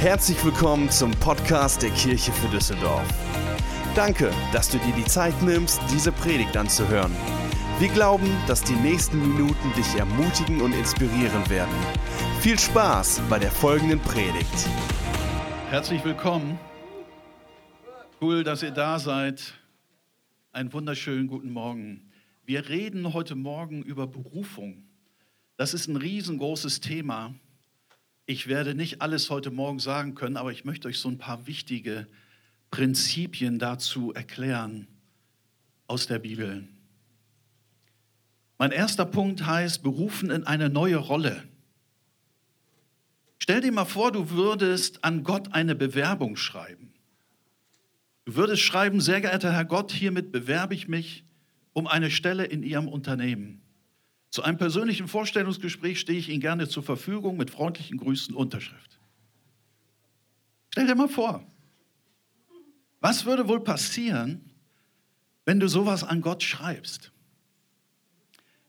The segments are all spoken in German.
Herzlich willkommen zum Podcast der Kirche für Düsseldorf. Danke, dass du dir die Zeit nimmst, diese Predigt anzuhören. Wir glauben, dass die nächsten Minuten dich ermutigen und inspirieren werden. Viel Spaß bei der folgenden Predigt. Herzlich willkommen. Cool, dass ihr da seid. Einen wunderschönen guten Morgen. Wir reden heute Morgen über Berufung. Das ist ein riesengroßes Thema. Ich werde nicht alles heute Morgen sagen können, aber ich möchte euch so ein paar wichtige Prinzipien dazu erklären aus der Bibel. Mein erster Punkt heißt, berufen in eine neue Rolle. Stell dir mal vor, du würdest an Gott eine Bewerbung schreiben. Du würdest schreiben, sehr geehrter Herr Gott, hiermit bewerbe ich mich um eine Stelle in Ihrem Unternehmen. Zu einem persönlichen Vorstellungsgespräch stehe ich Ihnen gerne zur Verfügung mit freundlichen Grüßen Unterschrift. Stell dir mal vor, was würde wohl passieren, wenn du sowas an Gott schreibst?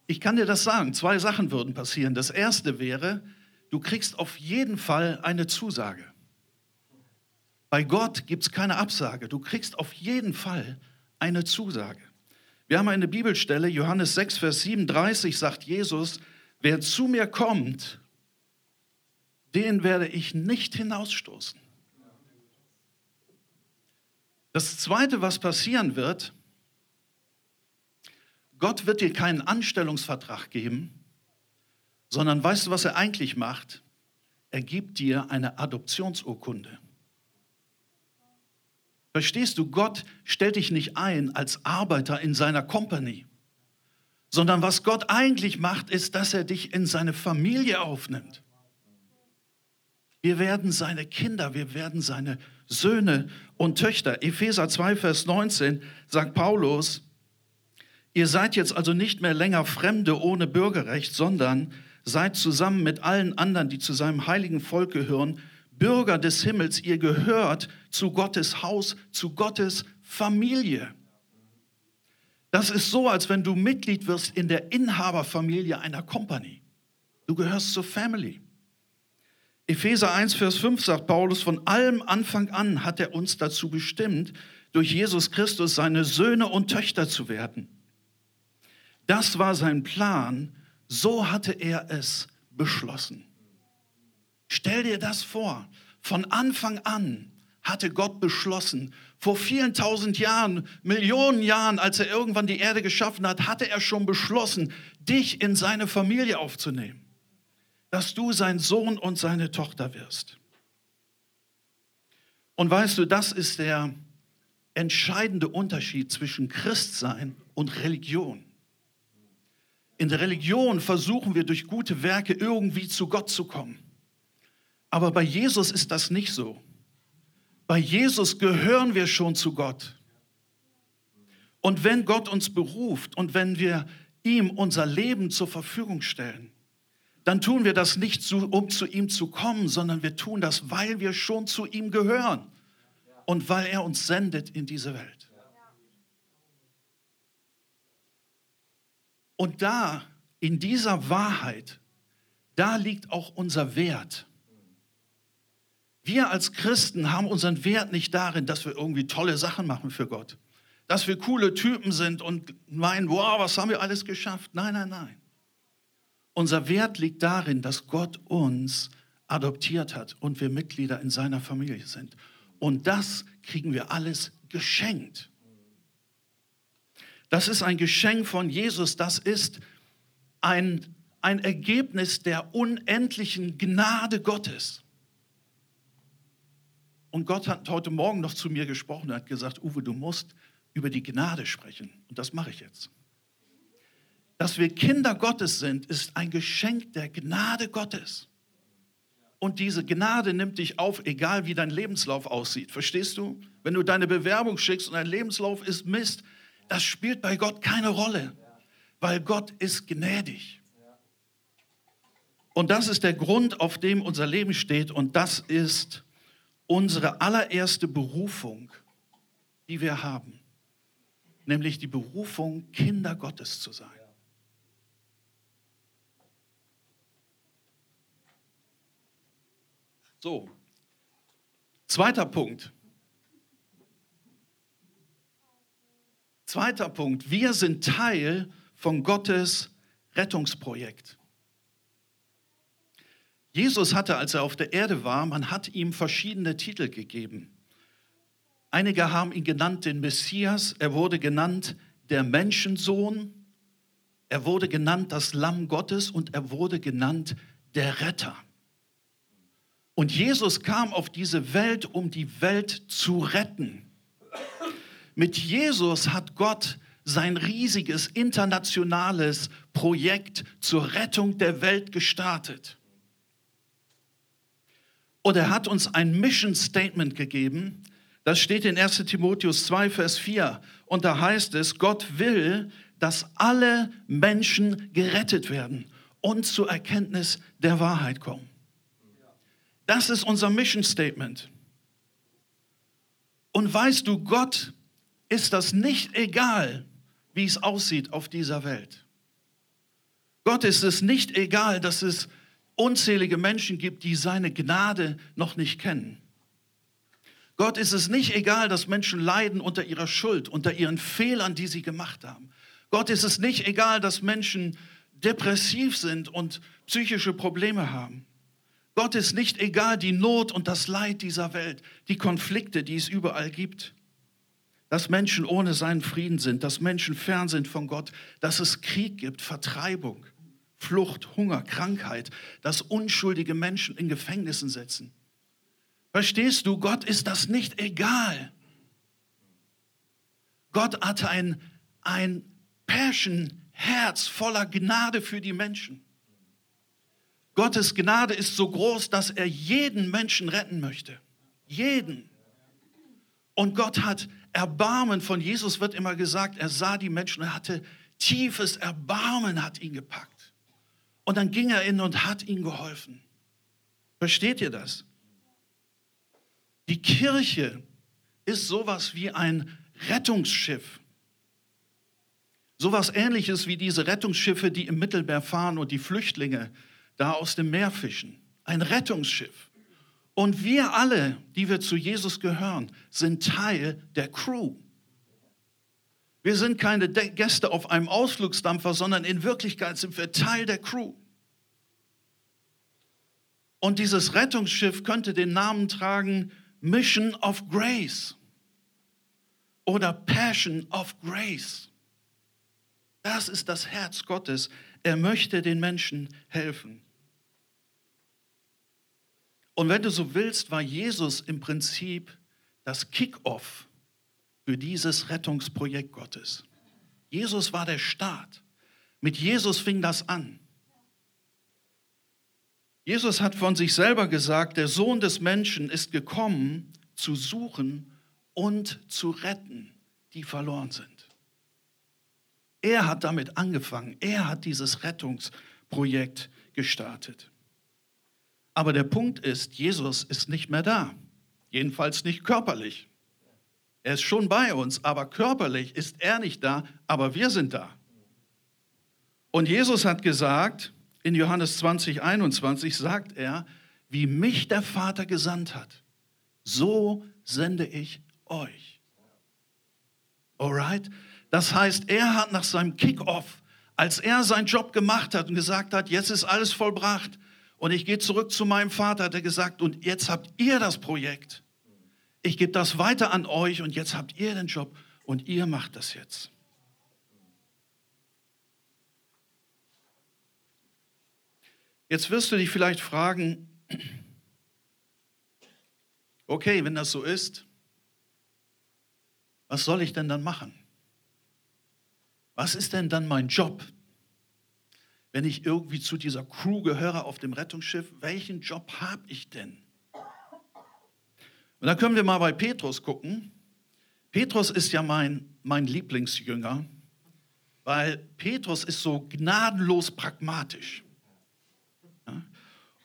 Ich kann dir das sagen, zwei Sachen würden passieren. Das erste wäre, du kriegst auf jeden Fall eine Zusage. Bei Gott gibt es keine Absage, du kriegst auf jeden Fall eine Zusage. Wir haben eine Bibelstelle, Johannes 6, Vers 37 sagt Jesus, wer zu mir kommt, den werde ich nicht hinausstoßen. Das Zweite, was passieren wird, Gott wird dir keinen Anstellungsvertrag geben, sondern weißt du, was er eigentlich macht? Er gibt dir eine Adoptionsurkunde. Verstehst du, Gott stellt dich nicht ein als Arbeiter in seiner Company, sondern was Gott eigentlich macht, ist, dass er dich in seine Familie aufnimmt. Wir werden seine Kinder, wir werden seine Söhne und Töchter. Epheser 2, Vers 19 sagt Paulus, ihr seid jetzt also nicht mehr länger Fremde ohne Bürgerrecht, sondern seid zusammen mit allen anderen, die zu seinem heiligen Volk gehören, Bürger des Himmels, ihr gehört zu Gottes Haus, zu Gottes Familie. Das ist so, als wenn du Mitglied wirst in der Inhaberfamilie einer Company. Du gehörst zur Family. Epheser 1, Vers 5 sagt Paulus, von allem Anfang an hat er uns dazu bestimmt, durch Jesus Christus seine Söhne und Töchter zu werden. Das war sein Plan, so hatte er es beschlossen. Stell dir das vor. Von Anfang an hatte Gott beschlossen, vor vielen tausend Jahren, Millionen Jahren, als er irgendwann die Erde geschaffen hat, hatte er schon beschlossen, dich in seine Familie aufzunehmen, dass du sein Sohn und seine Tochter wirst. Und weißt du, das ist der entscheidende Unterschied zwischen Christsein und Religion. In der Religion versuchen wir durch gute Werke irgendwie zu Gott zu kommen. Aber bei Jesus ist das nicht so. Bei Jesus gehören wir schon zu Gott. Und wenn Gott uns beruft und wenn wir ihm unser Leben zur Verfügung stellen, dann tun wir das nicht, um zu ihm zu kommen, sondern wir tun das, weil wir schon zu ihm gehören und weil er uns sendet in diese Welt. Und da, in dieser Wahrheit, da liegt auch unser Wert. Wir als Christen haben unseren Wert nicht darin, dass wir irgendwie tolle Sachen machen für Gott. Dass wir coole Typen sind und meinen, wow, was haben wir alles geschafft. Nein, nein, nein. Unser Wert liegt darin, dass Gott uns adoptiert hat und wir Mitglieder in seiner Familie sind. Und das kriegen wir alles geschenkt. Das ist ein Geschenk von Jesus. Das ist ein, ein Ergebnis der unendlichen Gnade Gottes. Und Gott hat heute Morgen noch zu mir gesprochen und hat gesagt, Uwe, du musst über die Gnade sprechen. Und das mache ich jetzt. Dass wir Kinder Gottes sind, ist ein Geschenk der Gnade Gottes. Und diese Gnade nimmt dich auf, egal wie dein Lebenslauf aussieht. Verstehst du? Wenn du deine Bewerbung schickst und dein Lebenslauf ist Mist, das spielt bei Gott keine Rolle, weil Gott ist gnädig. Und das ist der Grund, auf dem unser Leben steht und das ist unsere allererste Berufung, die wir haben, nämlich die Berufung, Kinder Gottes zu sein. So, Zweiter Punkt. Zweiter Punkt. Wir sind Teil von Gottes Rettungsprojekt. Jesus hatte, als er auf der Erde war, man hat ihm verschiedene Titel gegeben. Einige haben ihn genannt den Messias, er wurde genannt der Menschensohn, er wurde genannt das Lamm Gottes und er wurde genannt der Retter. Und Jesus kam auf diese Welt, um die Welt zu retten. Mit Jesus hat Gott sein riesiges internationales Projekt zur Rettung der Welt gestartet. Und er hat uns ein Mission Statement gegeben. Das steht in 1 Timotheus 2, Vers 4. Und da heißt es, Gott will, dass alle Menschen gerettet werden und zur Erkenntnis der Wahrheit kommen. Das ist unser Mission Statement. Und weißt du, Gott ist das nicht egal, wie es aussieht auf dieser Welt. Gott ist es nicht egal, dass es unzählige Menschen gibt, die seine Gnade noch nicht kennen. Gott ist es nicht egal, dass Menschen leiden unter ihrer Schuld, unter ihren Fehlern, die sie gemacht haben. Gott ist es nicht egal, dass Menschen depressiv sind und psychische Probleme haben. Gott ist nicht egal die Not und das Leid dieser Welt, die Konflikte, die es überall gibt. Dass Menschen ohne seinen Frieden sind, dass Menschen fern sind von Gott, dass es Krieg gibt, Vertreibung. Flucht, Hunger, Krankheit, dass unschuldige Menschen in Gefängnissen sitzen. Verstehst du, Gott ist das nicht egal. Gott hatte ein, ein Passion, Herz voller Gnade für die Menschen. Gottes Gnade ist so groß, dass er jeden Menschen retten möchte. Jeden. Und Gott hat Erbarmen, von Jesus wird immer gesagt, er sah die Menschen, er hatte tiefes Erbarmen, hat ihn gepackt. Und dann ging er in und hat ihnen geholfen. Versteht ihr das? Die Kirche ist sowas wie ein Rettungsschiff. Sowas ähnliches wie diese Rettungsschiffe, die im Mittelmeer fahren und die Flüchtlinge da aus dem Meer fischen. Ein Rettungsschiff. Und wir alle, die wir zu Jesus gehören, sind Teil der Crew. Wir sind keine Gäste auf einem Ausflugsdampfer, sondern in Wirklichkeit sind wir Teil der Crew. Und dieses Rettungsschiff könnte den Namen tragen Mission of Grace oder Passion of Grace. Das ist das Herz Gottes. Er möchte den Menschen helfen. Und wenn du so willst, war Jesus im Prinzip das Kick-off für dieses Rettungsprojekt Gottes. Jesus war der Start. Mit Jesus fing das an. Jesus hat von sich selber gesagt, der Sohn des Menschen ist gekommen, zu suchen und zu retten, die verloren sind. Er hat damit angefangen. Er hat dieses Rettungsprojekt gestartet. Aber der Punkt ist, Jesus ist nicht mehr da. Jedenfalls nicht körperlich. Er ist schon bei uns, aber körperlich ist er nicht da, aber wir sind da. Und Jesus hat gesagt, in Johannes 20, 21 sagt er, wie mich der Vater gesandt hat, so sende ich euch. Alright? Das heißt, er hat nach seinem Kickoff, als er seinen Job gemacht hat und gesagt hat, jetzt ist alles vollbracht und ich gehe zurück zu meinem Vater, hat er gesagt, und jetzt habt ihr das Projekt. Ich gebe das weiter an euch und jetzt habt ihr den Job und ihr macht das jetzt. Jetzt wirst du dich vielleicht fragen, okay, wenn das so ist, was soll ich denn dann machen? Was ist denn dann mein Job? Wenn ich irgendwie zu dieser Crew gehöre auf dem Rettungsschiff, welchen Job habe ich denn? Und dann können wir mal bei Petrus gucken. Petrus ist ja mein, mein Lieblingsjünger, weil Petrus ist so gnadenlos pragmatisch.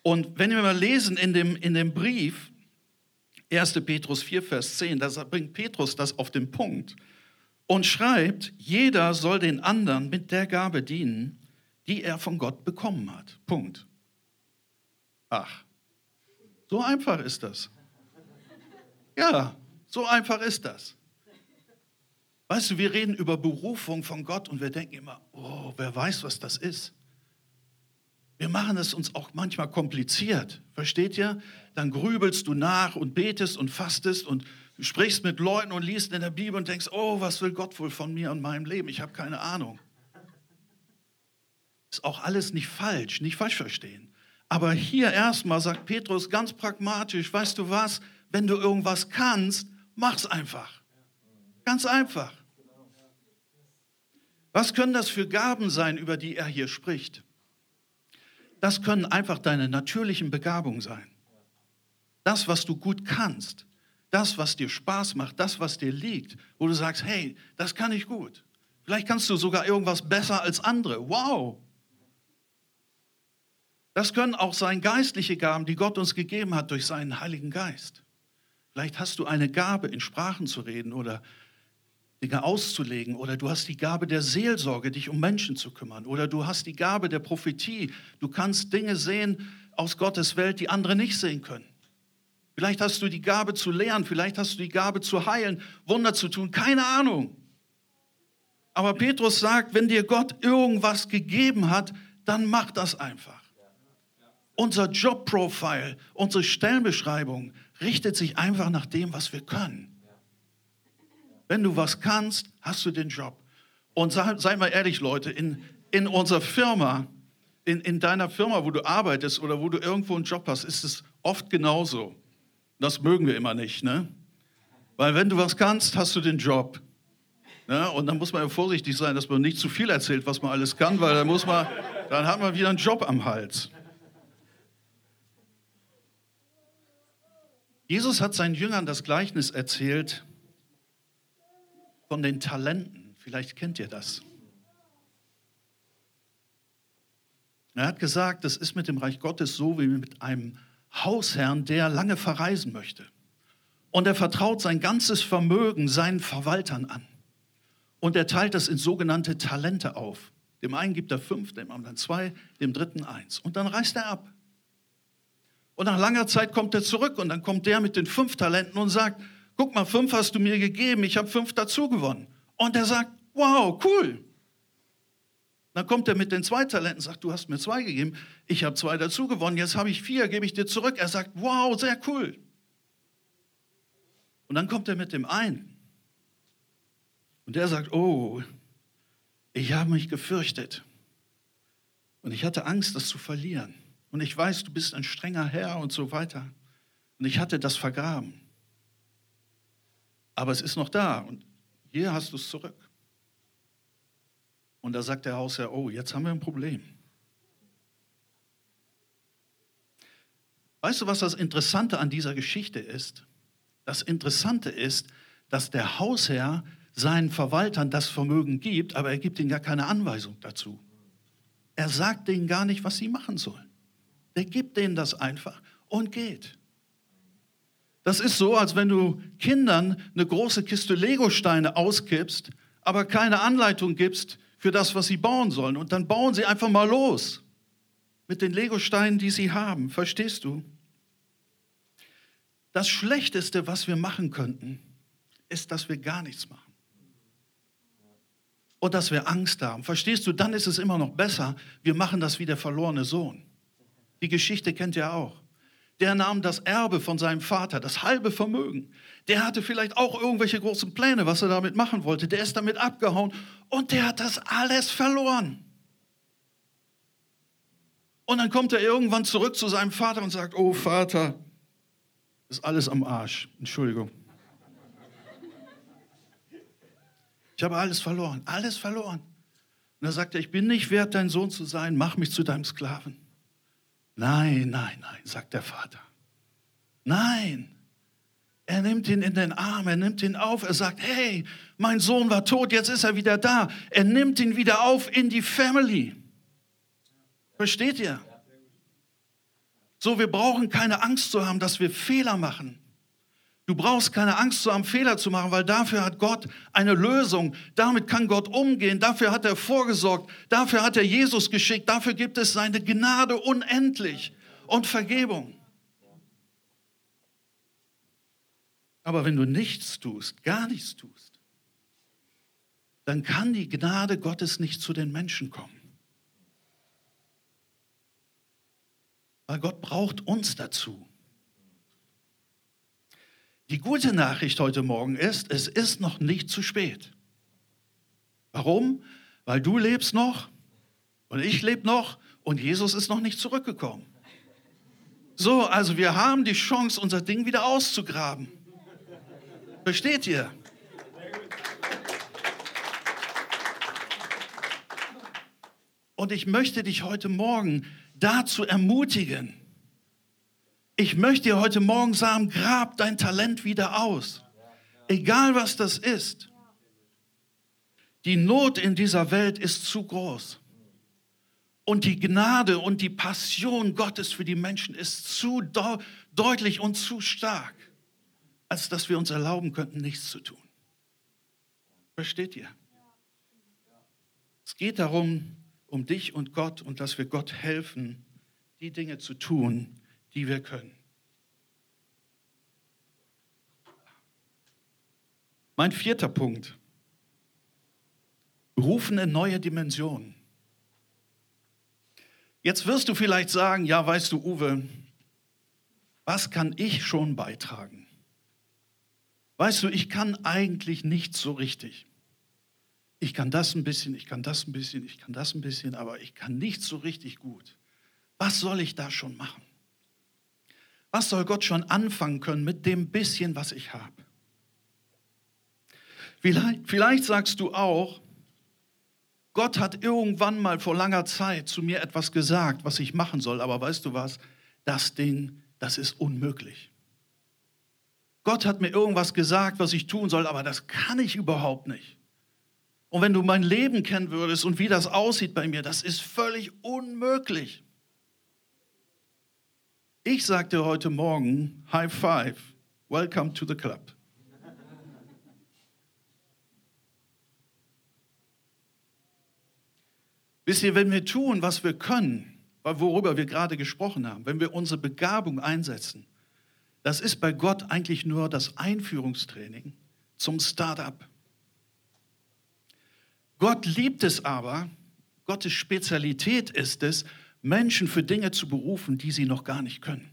Und wenn wir mal lesen in dem, in dem Brief, 1. Petrus 4, Vers 10, da bringt Petrus das auf den Punkt und schreibt, jeder soll den anderen mit der Gabe dienen, die er von Gott bekommen hat. Punkt. Ach, so einfach ist das. Ja, so einfach ist das. Weißt du, wir reden über Berufung von Gott und wir denken immer, oh, wer weiß, was das ist. Wir machen es uns auch manchmal kompliziert, versteht ihr? Dann grübelst du nach und betest und fastest und sprichst mit Leuten und liest in der Bibel und denkst, oh, was will Gott wohl von mir und meinem Leben? Ich habe keine Ahnung. Ist auch alles nicht falsch, nicht falsch verstehen. Aber hier erstmal sagt Petrus ganz pragmatisch, weißt du was, wenn du irgendwas kannst, mach's einfach. Ganz einfach. Was können das für Gaben sein, über die er hier spricht? Das können einfach deine natürlichen Begabungen sein. Das, was du gut kannst, das, was dir Spaß macht, das, was dir liegt, wo du sagst, hey, das kann ich gut. Vielleicht kannst du sogar irgendwas besser als andere. Wow. Das können auch sein geistliche Gaben, die Gott uns gegeben hat durch seinen Heiligen Geist. Vielleicht hast du eine Gabe, in Sprachen zu reden oder Dinge auszulegen oder du hast die Gabe der Seelsorge, dich um Menschen zu kümmern oder du hast die Gabe der Prophetie. Du kannst Dinge sehen aus Gottes Welt, die andere nicht sehen können. Vielleicht hast du die Gabe zu lehren, vielleicht hast du die Gabe zu heilen, Wunder zu tun, keine Ahnung. Aber Petrus sagt, wenn dir Gott irgendwas gegeben hat, dann mach das einfach. Unser Jobprofile, unsere Stellenbeschreibung richtet sich einfach nach dem, was wir können. Wenn du was kannst, hast du den Job. Und sei, sei mal ehrlich, Leute, in, in unserer Firma, in, in deiner Firma, wo du arbeitest oder wo du irgendwo einen Job hast, ist es oft genauso. Das mögen wir immer nicht, ne? Weil wenn du was kannst, hast du den Job. Ne? Und dann muss man ja vorsichtig sein, dass man nicht zu viel erzählt, was man alles kann, weil dann muss man, dann hat man wieder einen Job am Hals. Jesus hat seinen Jüngern das Gleichnis erzählt von den Talenten. Vielleicht kennt ihr das. Er hat gesagt, das ist mit dem Reich Gottes so wie mit einem Hausherrn, der lange verreisen möchte. Und er vertraut sein ganzes Vermögen seinen Verwaltern an. Und er teilt das in sogenannte Talente auf. Dem einen gibt er fünf, dem anderen zwei, dem dritten eins. Und dann reist er ab. Und nach langer Zeit kommt er zurück und dann kommt der mit den fünf Talenten und sagt, guck mal, fünf hast du mir gegeben, ich habe fünf dazu gewonnen. Und er sagt, wow, cool. Dann kommt er mit den zwei Talenten sagt, du hast mir zwei gegeben, ich habe zwei dazu gewonnen, jetzt habe ich vier, gebe ich dir zurück. Er sagt, wow, sehr cool. Und dann kommt er mit dem einen. Und der sagt, oh, ich habe mich gefürchtet. Und ich hatte Angst, das zu verlieren. Und ich weiß, du bist ein strenger Herr und so weiter. Und ich hatte das vergraben. Aber es ist noch da und hier hast du es zurück. Und da sagt der Hausherr, oh, jetzt haben wir ein Problem. Weißt du, was das Interessante an dieser Geschichte ist? Das Interessante ist, dass der Hausherr seinen Verwaltern das Vermögen gibt, aber er gibt ihnen gar keine Anweisung dazu. Er sagt denen gar nicht, was sie machen sollen. Der gibt denen das einfach und geht. Das ist so, als wenn du Kindern eine große Kiste Legosteine auskippst, aber keine Anleitung gibst für das, was sie bauen sollen. Und dann bauen sie einfach mal los mit den Legosteinen, die sie haben. Verstehst du? Das Schlechteste, was wir machen könnten, ist, dass wir gar nichts machen. Und dass wir Angst haben. Verstehst du? Dann ist es immer noch besser, wir machen das wie der verlorene Sohn. Die Geschichte kennt ihr auch der nahm das Erbe von seinem Vater, das halbe Vermögen. Der hatte vielleicht auch irgendwelche großen Pläne, was er damit machen wollte. Der ist damit abgehauen und der hat das alles verloren. Und dann kommt er irgendwann zurück zu seinem Vater und sagt, oh Vater, ist alles am Arsch. Entschuldigung. Ich habe alles verloren, alles verloren. Und er sagt er, ich bin nicht wert, dein Sohn zu sein, mach mich zu deinem Sklaven. Nein, nein, nein, sagt der Vater. Nein. Er nimmt ihn in den Arm, er nimmt ihn auf, er sagt, hey, mein Sohn war tot, jetzt ist er wieder da. Er nimmt ihn wieder auf in die Family. Versteht ihr? So, wir brauchen keine Angst zu haben, dass wir Fehler machen. Du brauchst keine Angst zu haben, Fehler zu machen, weil dafür hat Gott eine Lösung. Damit kann Gott umgehen. Dafür hat er vorgesorgt. Dafür hat er Jesus geschickt. Dafür gibt es seine Gnade unendlich und Vergebung. Aber wenn du nichts tust, gar nichts tust, dann kann die Gnade Gottes nicht zu den Menschen kommen. Weil Gott braucht uns dazu. Die gute Nachricht heute Morgen ist, es ist noch nicht zu spät. Warum? Weil du lebst noch und ich lebe noch und Jesus ist noch nicht zurückgekommen. So, also wir haben die Chance, unser Ding wieder auszugraben. Versteht ihr? Und ich möchte dich heute Morgen dazu ermutigen. Ich möchte dir heute Morgen sagen, grab dein Talent wieder aus. Egal was das ist. Die Not in dieser Welt ist zu groß. Und die Gnade und die Passion Gottes für die Menschen ist zu deutlich und zu stark als dass wir uns erlauben könnten, nichts zu tun. Versteht ihr? Es geht darum, um dich und Gott und dass wir Gott helfen, die Dinge zu tun, die wir können. Mein vierter Punkt. Berufen in neue Dimensionen. Jetzt wirst du vielleicht sagen, ja, weißt du, Uwe, was kann ich schon beitragen? Weißt du, ich kann eigentlich nicht so richtig. Ich kann das ein bisschen, ich kann das ein bisschen, ich kann das ein bisschen, aber ich kann nicht so richtig gut. Was soll ich da schon machen? Was soll Gott schon anfangen können mit dem bisschen, was ich habe? Vielleicht, vielleicht sagst du auch, Gott hat irgendwann mal vor langer Zeit zu mir etwas gesagt, was ich machen soll, aber weißt du was? Das Ding, das ist unmöglich. Gott hat mir irgendwas gesagt, was ich tun soll, aber das kann ich überhaupt nicht. Und wenn du mein Leben kennen würdest und wie das aussieht bei mir, das ist völlig unmöglich. Ich sagte heute Morgen, High Five, Welcome to the Club. Wisst ihr, wenn wir tun, was wir können, worüber wir gerade gesprochen haben, wenn wir unsere Begabung einsetzen, das ist bei Gott eigentlich nur das Einführungstraining zum Start-up. Gott liebt es aber, Gottes Spezialität ist es, Menschen für Dinge zu berufen, die sie noch gar nicht können.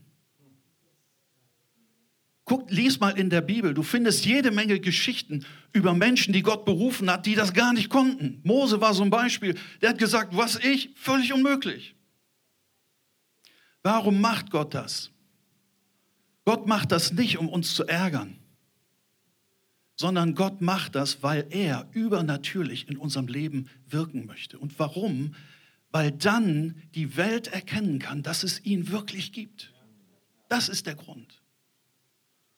Guck, lies mal in der Bibel. Du findest jede Menge Geschichten über Menschen, die Gott berufen hat, die das gar nicht konnten. Mose war so ein Beispiel. Der hat gesagt, was ich, völlig unmöglich. Warum macht Gott das? Gott macht das nicht, um uns zu ärgern, sondern Gott macht das, weil er übernatürlich in unserem Leben wirken möchte. Und warum? Weil dann die Welt erkennen kann, dass es ihn wirklich gibt. Das ist der Grund.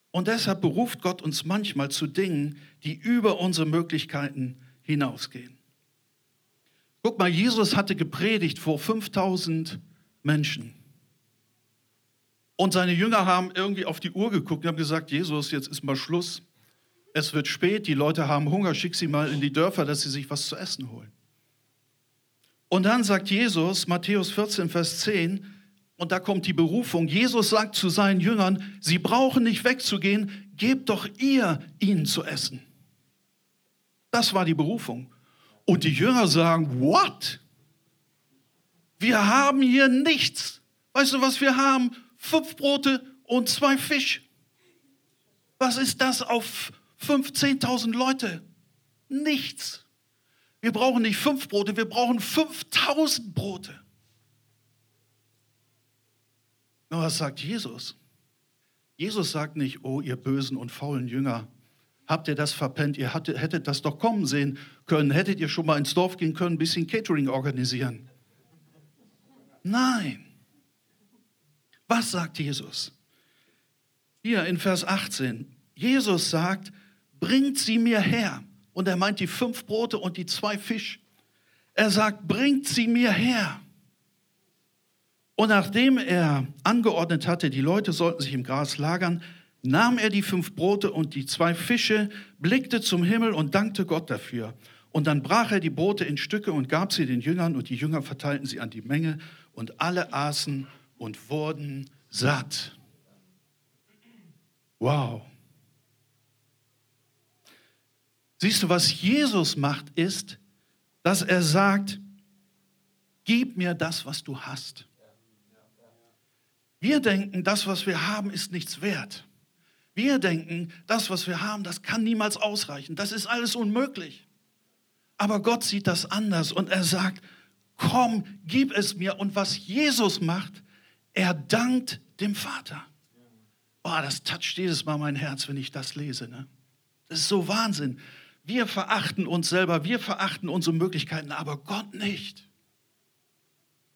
Und deshalb beruft Gott uns manchmal zu Dingen, die über unsere Möglichkeiten hinausgehen. Guck mal, Jesus hatte gepredigt vor 5000 Menschen. Und seine Jünger haben irgendwie auf die Uhr geguckt und haben gesagt, Jesus, jetzt ist mal Schluss. Es wird spät, die Leute haben Hunger, schick sie mal in die Dörfer, dass sie sich was zu essen holen. Und dann sagt Jesus, Matthäus 14, Vers 10, und da kommt die Berufung. Jesus sagt zu seinen Jüngern, sie brauchen nicht wegzugehen, gebt doch ihr ihnen zu essen. Das war die Berufung. Und die Jünger sagen, what? Wir haben hier nichts. Weißt du, was wir haben? fünf Brote und zwei Fisch. Was ist das auf 15.000 Leute? Nichts. Wir brauchen nicht fünf Brote, wir brauchen 5000 Brote. Und was sagt Jesus? Jesus sagt nicht, oh ihr bösen und faulen Jünger, habt ihr das verpennt, ihr hattet, hättet das doch kommen sehen können, hättet ihr schon mal ins Dorf gehen können, ein bisschen Catering organisieren. Nein. Was sagt Jesus? Hier in Vers 18. Jesus sagt, bringt sie mir her. Und er meint die fünf Brote und die zwei Fisch. Er sagt, bringt sie mir her. Und nachdem er angeordnet hatte, die Leute sollten sich im Gras lagern, nahm er die fünf Brote und die zwei Fische, blickte zum Himmel und dankte Gott dafür. Und dann brach er die Brote in Stücke und gab sie den Jüngern, und die Jünger verteilten sie an die Menge, und alle aßen und wurden satt. Wow. Siehst du, was Jesus macht, ist, dass er sagt, gib mir das, was du hast. Wir denken, das, was wir haben, ist nichts wert. Wir denken, das, was wir haben, das kann niemals ausreichen. Das ist alles unmöglich. Aber Gott sieht das anders und er sagt, komm, gib es mir. Und was Jesus macht, er dankt dem Vater. Oh, das toucht jedes Mal mein Herz, wenn ich das lese. Ne? Das ist so Wahnsinn. Wir verachten uns selber, wir verachten unsere Möglichkeiten, aber Gott nicht.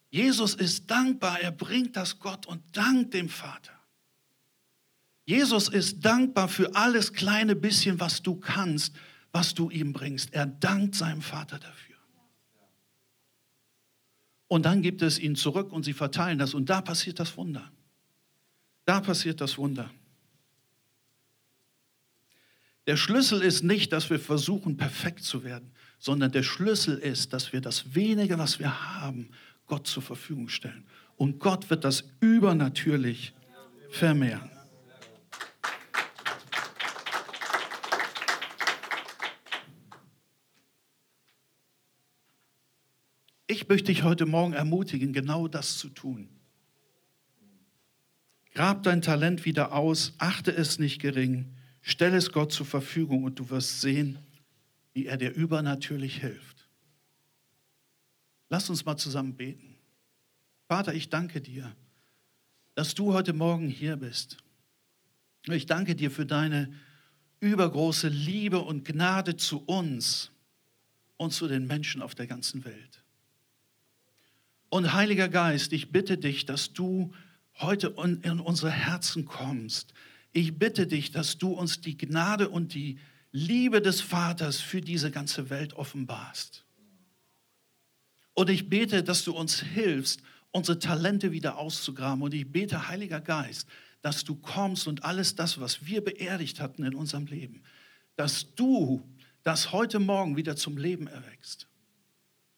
Jesus ist dankbar, er bringt das Gott und dankt dem Vater. Jesus ist dankbar für alles kleine bisschen, was du kannst, was du ihm bringst. Er dankt seinem Vater dafür. Und dann gibt es ihn zurück und sie verteilen das und da passiert das Wunder. Da passiert das Wunder. Der Schlüssel ist nicht, dass wir versuchen, perfekt zu werden, sondern der Schlüssel ist, dass wir das wenige, was wir haben, Gott zur Verfügung stellen. Und Gott wird das übernatürlich vermehren. Ich möchte dich heute Morgen ermutigen, genau das zu tun. Grab dein Talent wieder aus, achte es nicht gering, stell es Gott zur Verfügung und du wirst sehen, wie er dir übernatürlich hilft. Lass uns mal zusammen beten. Vater, ich danke dir, dass du heute Morgen hier bist. Ich danke dir für deine übergroße Liebe und Gnade zu uns und zu den Menschen auf der ganzen Welt. Und Heiliger Geist, ich bitte dich, dass du heute in unsere Herzen kommst. Ich bitte dich, dass du uns die Gnade und die Liebe des Vaters für diese ganze Welt offenbarst. Und ich bete, dass du uns hilfst, unsere Talente wieder auszugraben. Und ich bete, Heiliger Geist, dass du kommst und alles das, was wir beerdigt hatten in unserem Leben, dass du das heute Morgen wieder zum Leben erwächst.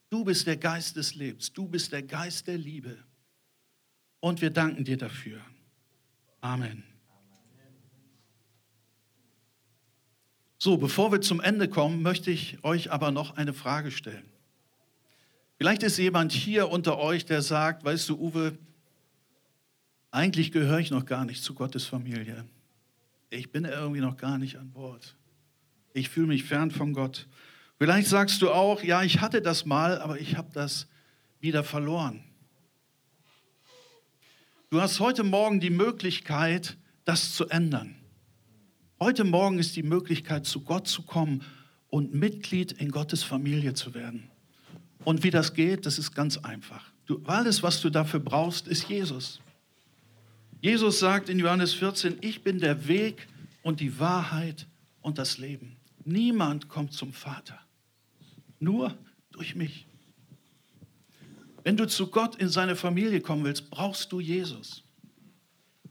Du bist der Geist des Lebens. Du bist der Geist der Liebe. Und wir danken dir dafür. Amen. So, bevor wir zum Ende kommen, möchte ich euch aber noch eine Frage stellen. Vielleicht ist jemand hier unter euch, der sagt, weißt du, Uwe, eigentlich gehöre ich noch gar nicht zu Gottes Familie. Ich bin irgendwie noch gar nicht an Bord. Ich fühle mich fern von Gott. Vielleicht sagst du auch, ja, ich hatte das mal, aber ich habe das wieder verloren. Du hast heute Morgen die Möglichkeit, das zu ändern. Heute Morgen ist die Möglichkeit, zu Gott zu kommen und Mitglied in Gottes Familie zu werden. Und wie das geht, das ist ganz einfach. Du, alles, was du dafür brauchst, ist Jesus. Jesus sagt in Johannes 14, ich bin der Weg und die Wahrheit und das Leben. Niemand kommt zum Vater nur durch mich. Wenn du zu Gott in seine Familie kommen willst, brauchst du Jesus.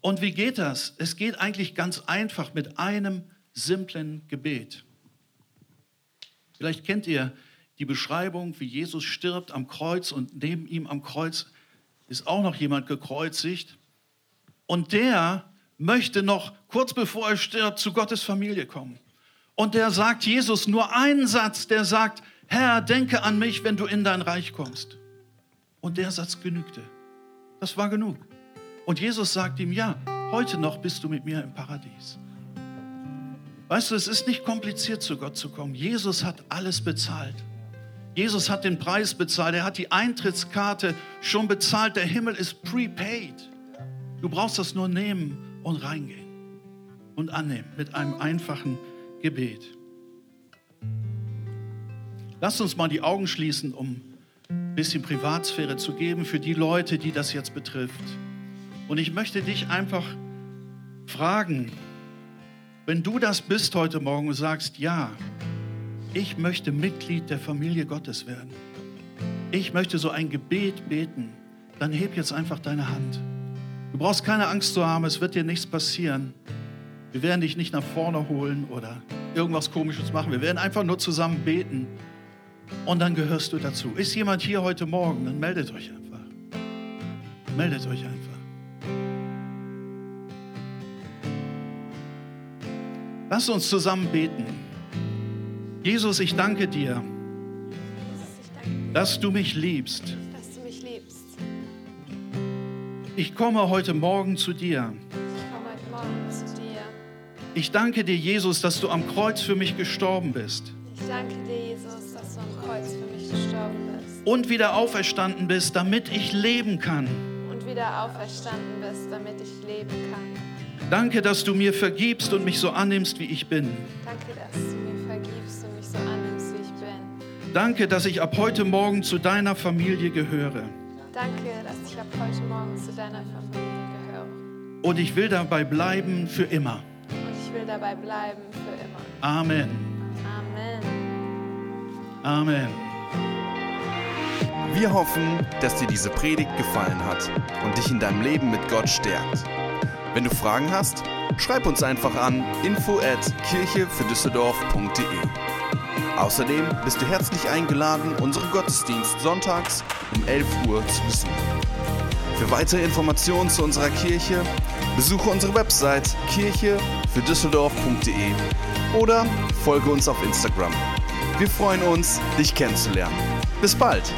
Und wie geht das? Es geht eigentlich ganz einfach mit einem simplen Gebet. Vielleicht kennt ihr die Beschreibung, wie Jesus stirbt am Kreuz und neben ihm am Kreuz ist auch noch jemand gekreuzigt. Und der möchte noch kurz bevor er stirbt zu Gottes Familie kommen. Und der sagt Jesus nur einen Satz, der sagt, Herr, denke an mich, wenn du in dein Reich kommst. Und der Satz genügte. Das war genug. Und Jesus sagt ihm, ja, heute noch bist du mit mir im Paradies. Weißt du, es ist nicht kompliziert, zu Gott zu kommen. Jesus hat alles bezahlt. Jesus hat den Preis bezahlt. Er hat die Eintrittskarte schon bezahlt. Der Himmel ist prepaid. Du brauchst das nur nehmen und reingehen und annehmen mit einem einfachen Gebet. Lass uns mal die Augen schließen, um ein bisschen Privatsphäre zu geben für die Leute, die das jetzt betrifft. Und ich möchte dich einfach fragen, wenn du das bist heute Morgen und sagst, ja, ich möchte Mitglied der Familie Gottes werden. Ich möchte so ein Gebet beten. Dann heb jetzt einfach deine Hand. Du brauchst keine Angst zu haben, es wird dir nichts passieren. Wir werden dich nicht nach vorne holen oder irgendwas Komisches machen. Wir werden einfach nur zusammen beten und dann gehörst du dazu. Ist jemand hier heute Morgen, dann meldet euch einfach. Meldet euch einfach. Lasst uns zusammen beten. Jesus, ich danke dir, dass du mich liebst. Ich komme heute Morgen zu dir. Ich komme heute Morgen zu dir. Ich danke dir, Jesus, dass du am Kreuz für mich gestorben bist Ich danke dir, Jesus, dass du am Kreuz für mich gestorben bist und wieder auferstanden bist, damit ich leben kann. und wieder auferstanden bist, damit ich leben kann. Danke, dass du mir vergibst und mich so annimmst, wie ich bin. Danke, dass du mir vergibst und mich so annimmst, wie ich bin. Danke, dass ich ab heute Morgen zu deiner Familie gehöre. Danke, dass ich ab heute Morgen zu deiner Familie gehöre. Und ich will dabei bleiben für immer. Und ich will dabei bleiben für immer. Amen. Amen. Amen. Wir hoffen, dass dir diese Predigt gefallen hat und dich in deinem Leben mit Gott stärkt. Wenn du Fragen hast, schreib uns einfach an info at kirchefürdüsseldorf.de. Außerdem bist du herzlich eingeladen, unseren Gottesdienst sonntags um 11 Uhr zu besuchen. Für weitere Informationen zu unserer Kirche besuche unsere Website kirchefürdüsseldorf.de oder folge uns auf Instagram. Wir freuen uns, dich kennenzulernen. Bis bald!